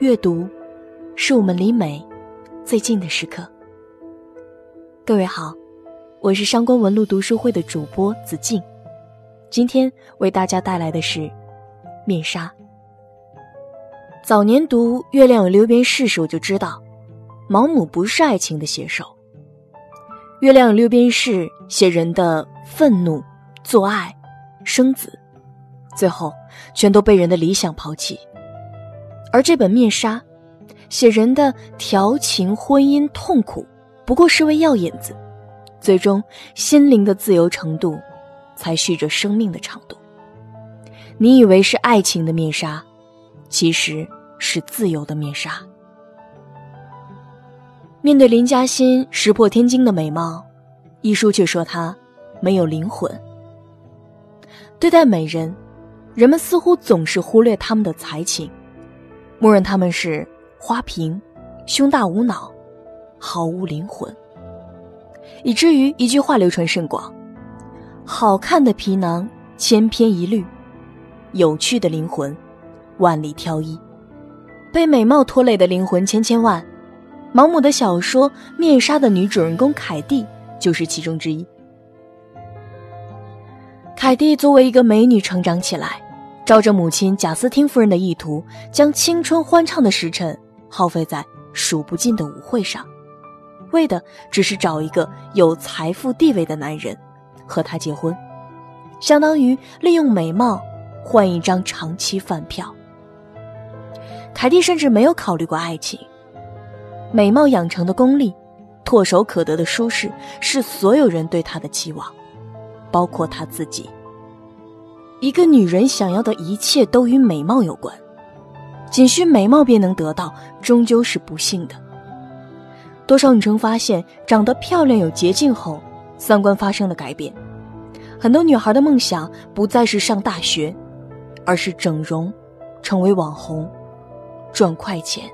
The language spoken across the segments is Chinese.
阅读，是我们离美最近的时刻。各位好，我是上官文露读书会的主播子静，今天为大家带来的是《面纱》。早年读《月亮与六边士》时，我就知道，毛姆不是爱情的写手。《月亮与六边士》写人的愤怒、做爱、生子，最后全都被人的理想抛弃。而这本《面纱》，写人的调情、婚姻、痛苦，不过是为药引子，最终心灵的自由程度，才续着生命的长度。你以为是爱情的面纱，其实是自由的面纱。面对林嘉欣石破天惊的美貌，一书却说她没有灵魂。对待美人，人们似乎总是忽略她们的才情。默认他们是花瓶、胸大无脑、毫无灵魂，以至于一句话流传甚广：好看的皮囊千篇一律，有趣的灵魂万里挑一。被美貌拖累的灵魂千千万，毛姆的小说《面纱》的女主人公凯蒂就是其中之一。凯蒂作为一个美女成长起来。照着母亲贾斯汀夫人的意图，将青春欢畅的时辰耗费在数不尽的舞会上，为的只是找一个有财富地位的男人和他结婚，相当于利用美貌换一张长期饭票。凯蒂甚至没有考虑过爱情，美貌养成的功力，唾手可得的舒适，是所有人对她的期望，包括她自己。一个女人想要的一切都与美貌有关，仅需美貌便能得到，终究是不幸的。多少女生发现长得漂亮有捷径后，三观发生了改变。很多女孩的梦想不再是上大学，而是整容，成为网红，赚快钱。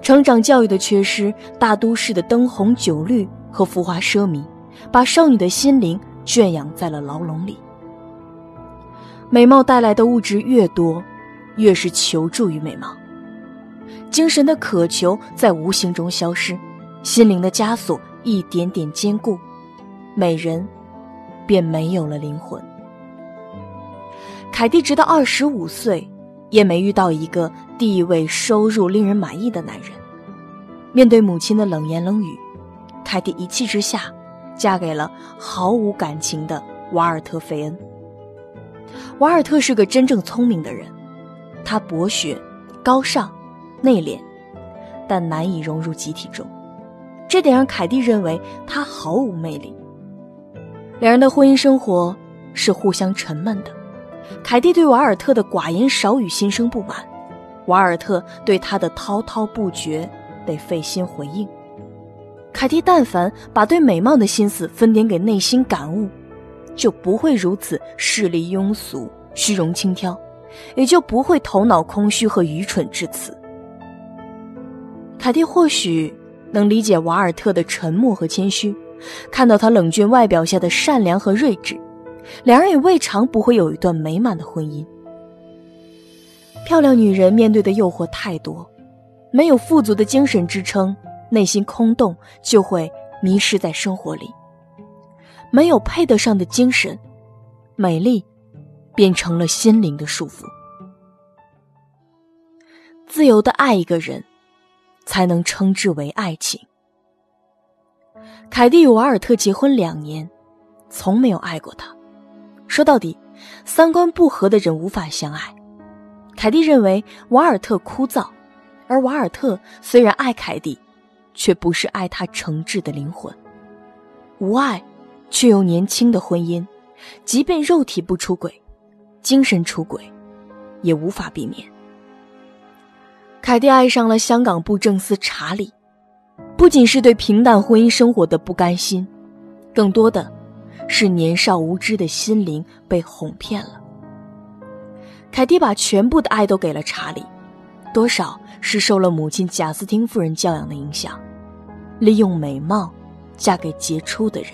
成长教育的缺失，大都市的灯红酒绿和浮华奢靡，把少女的心灵圈养在了牢笼里。美貌带来的物质越多，越是求助于美貌。精神的渴求在无形中消失，心灵的枷锁一点点坚固，美人便没有了灵魂。凯蒂直到二十五岁，也没遇到一个地位、收入令人满意的男人。面对母亲的冷言冷语，凯蒂一气之下，嫁给了毫无感情的瓦尔特·费恩。瓦尔特是个真正聪明的人，他博学、高尚、内敛，但难以融入集体中，这点让凯蒂认为他毫无魅力。两人的婚姻生活是互相沉闷的，凯蒂对瓦尔特的寡言少语心生不满，瓦尔特对他的滔滔不绝得费心回应。凯蒂但凡把对美貌的心思分点给内心感悟。就不会如此势利庸俗、虚荣轻佻，也就不会头脑空虚和愚蠢至此。凯蒂或许能理解瓦尔特的沉默和谦虚，看到他冷峻外表下的善良和睿智，两人也未尝不会有一段美满的婚姻。漂亮女人面对的诱惑太多，没有富足的精神支撑，内心空洞，就会迷失在生活里。没有配得上的精神，美丽，变成了心灵的束缚。自由的爱一个人，才能称之为爱情。凯蒂与瓦尔特结婚两年，从没有爱过他。说到底，三观不合的人无法相爱。凯蒂认为瓦尔特枯燥，而瓦尔特虽然爱凯蒂，却不是爱他诚挚的灵魂，无爱。却又年轻的婚姻，即便肉体不出轨，精神出轨，也无法避免。凯蒂爱上了香港布政司查理，不仅是对平淡婚姻生活的不甘心，更多的是年少无知的心灵被哄骗了。凯蒂把全部的爱都给了查理，多少是受了母亲贾斯汀夫人教养的影响，利用美貌嫁给杰出的人。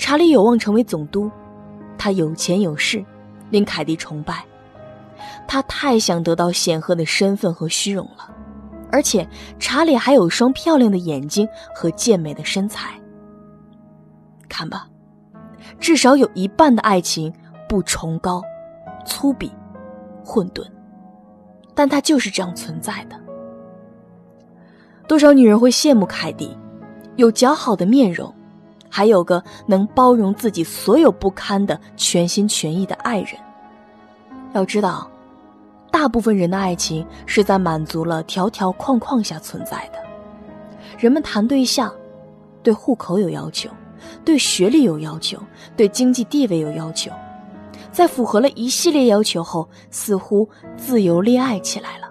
查理有望成为总督，他有钱有势，令凯蒂崇拜。他太想得到显赫的身份和虚荣了，而且查理还有双漂亮的眼睛和健美的身材。看吧，至少有一半的爱情不崇高、粗鄙、混沌，但它就是这样存在的。多少女人会羡慕凯蒂，有姣好的面容，还有个能包容自己所有不堪的全心全意的爱人。要知道，大部分人的爱情是在满足了条条框框下存在的。人们谈对象，对户口有要求，对学历有要求，对经济地位有要求，在符合了一系列要求后，似乎自由恋爱起来了。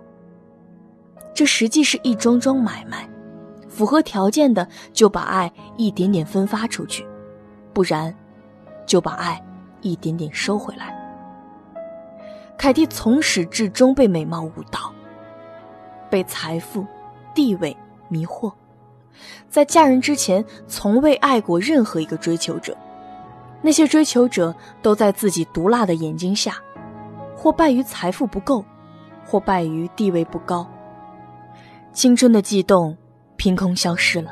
这实际是一桩桩买卖，符合条件的就把爱一点点分发出去，不然，就把爱一点点收回来。凯蒂从始至终被美貌误导，被财富、地位迷惑，在嫁人之前从未爱过任何一个追求者。那些追求者都在自己毒辣的眼睛下，或败于财富不够，或败于地位不高。青春的悸动凭空消失了，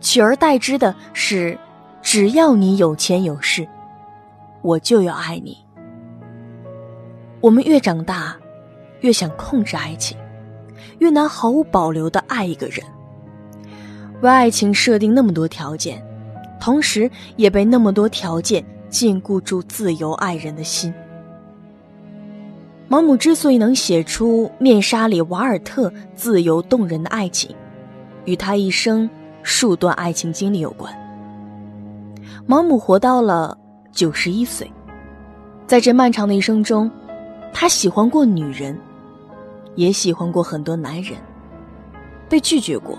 取而代之的是：只要你有钱有势，我就要爱你。我们越长大，越想控制爱情，越难毫无保留的爱一个人。为爱情设定那么多条件，同时也被那么多条件禁锢住自由爱人的心。毛姆之所以能写出《面纱》里瓦尔特自由动人的爱情，与他一生数段爱情经历有关。毛姆活到了九十一岁，在这漫长的一生中。他喜欢过女人，也喜欢过很多男人，被拒绝过，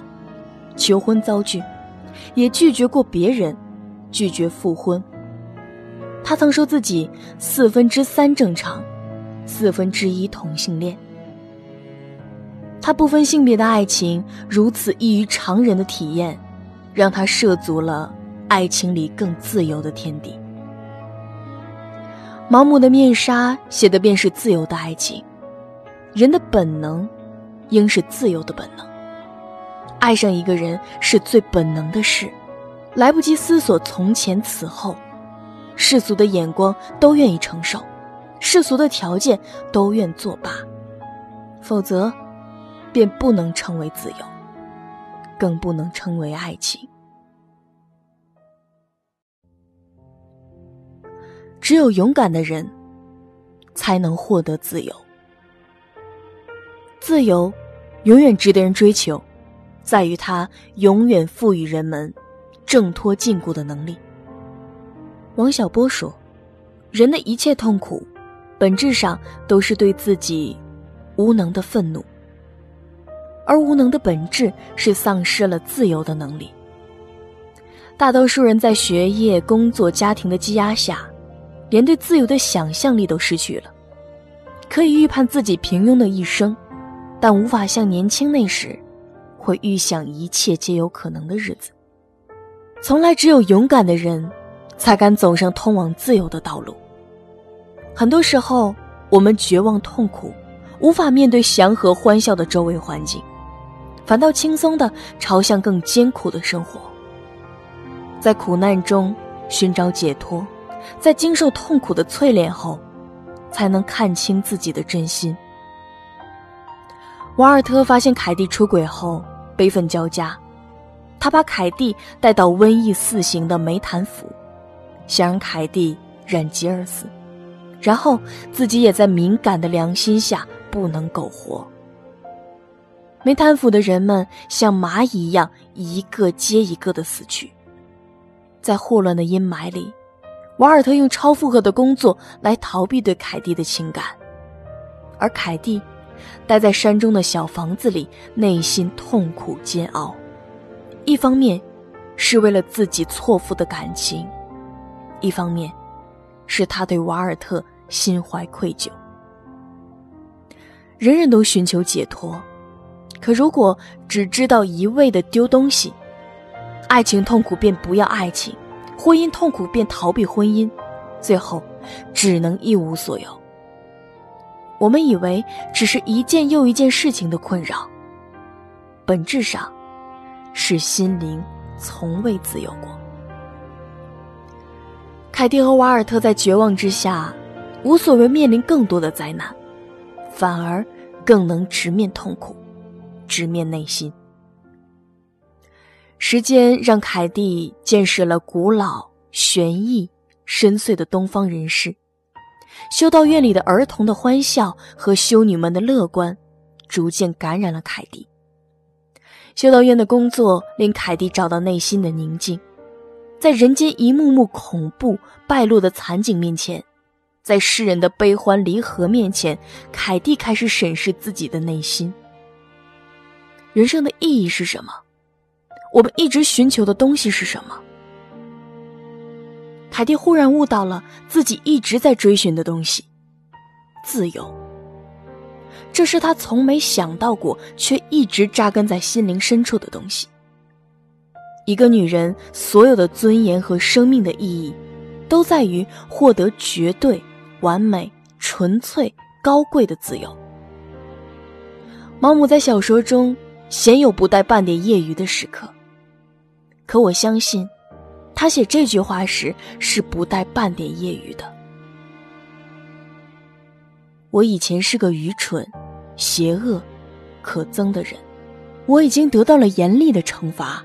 求婚遭拒，也拒绝过别人，拒绝复婚。他曾说自己四分之三正常，四分之一同性恋。他不分性别的爱情如此异于常人的体验，让他涉足了爱情里更自由的天地。毛姆的面纱写的便是自由的爱情，人的本能，应是自由的本能。爱上一个人是最本能的事，来不及思索从前此后，世俗的眼光都愿意承受，世俗的条件都愿作罢，否则，便不能称为自由，更不能称为爱情。只有勇敢的人，才能获得自由。自由，永远值得人追求，在于它永远赋予人们挣脱禁锢的能力。王小波说：“人的一切痛苦，本质上都是对自己无能的愤怒，而无能的本质是丧失了自由的能力。大多数人在学业、工作、家庭的积压下。”连对自由的想象力都失去了，可以预判自己平庸的一生，但无法像年轻那时，会预想一切皆有可能的日子。从来只有勇敢的人，才敢走上通往自由的道路。很多时候，我们绝望痛苦，无法面对祥和欢笑的周围环境，反倒轻松的朝向更艰苦的生活，在苦难中寻找解脱。在经受痛苦的淬炼后，才能看清自己的真心。瓦尔特发现凯蒂出轨后，悲愤交加，他把凯蒂带到瘟疫四行的梅坦府，想让凯蒂染疾而死，然后自己也在敏感的良心下不能苟活。没贪腐的人们像蚂蚁一样，一个接一个的死去，在霍乱的阴霾里。瓦尔特用超负荷的工作来逃避对凯蒂的情感，而凯蒂待在山中的小房子里，内心痛苦煎熬。一方面是为了自己错付的感情，一方面是他对瓦尔特心怀愧疚。人人都寻求解脱，可如果只知道一味的丢东西，爱情痛苦便不要爱情。婚姻痛苦便逃避婚姻，最后只能一无所有。我们以为只是一件又一件事情的困扰，本质上是心灵从未自由过。凯蒂和瓦尔特在绝望之下，无所谓面临更多的灾难，反而更能直面痛苦，直面内心。时间让凯蒂见识了古老、玄异、深邃的东方人世。修道院里的儿童的欢笑和修女们的乐观，逐渐感染了凯蒂。修道院的工作令凯蒂找到内心的宁静，在人间一幕幕恐怖败落的惨景面前，在世人的悲欢离合面前，凯蒂开始审视自己的内心。人生的意义是什么？我们一直寻求的东西是什么？凯蒂忽然悟到了自己一直在追寻的东西——自由。这是他从没想到过，却一直扎根在心灵深处的东西。一个女人所有的尊严和生命的意义，都在于获得绝对、完美、纯粹、高贵的自由。毛姆在小说中鲜有不带半点业余的时刻，可我相信。他写这句话时是不带半点业余的。我以前是个愚蠢、邪恶、可憎的人，我已经得到了严厉的惩罚，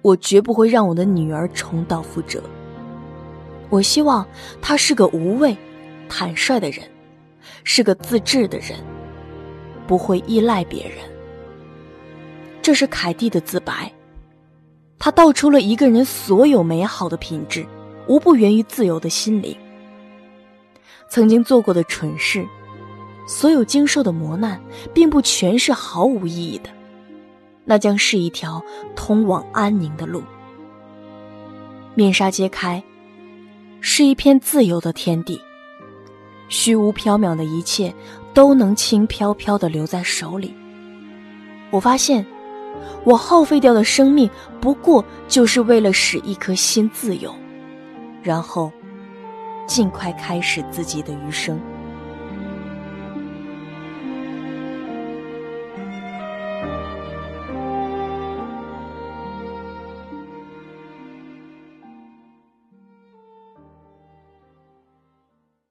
我绝不会让我的女儿重蹈覆辙。我希望她是个无畏、坦率的人，是个自制的人，不会依赖别人。这是凯蒂的自白。他道出了一个人所有美好的品质，无不源于自由的心灵。曾经做过的蠢事，所有经受的磨难，并不全是毫无意义的，那将是一条通往安宁的路。面纱揭开，是一片自由的天地，虚无缥缈的一切都能轻飘飘的留在手里。我发现。我耗费掉的生命，不过就是为了使一颗心自由，然后尽快开始自己的余生。